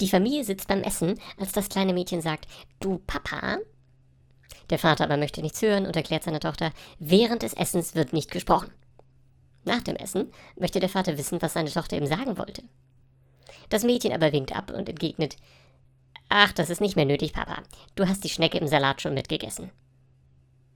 Die Familie sitzt beim Essen, als das kleine Mädchen sagt, du Papa? Der Vater aber möchte nichts hören und erklärt seiner Tochter, während des Essens wird nicht gesprochen. Nach dem Essen möchte der Vater wissen, was seine Tochter ihm sagen wollte. Das Mädchen aber winkt ab und entgegnet, Ach, das ist nicht mehr nötig, Papa. Du hast die Schnecke im Salat schon mitgegessen.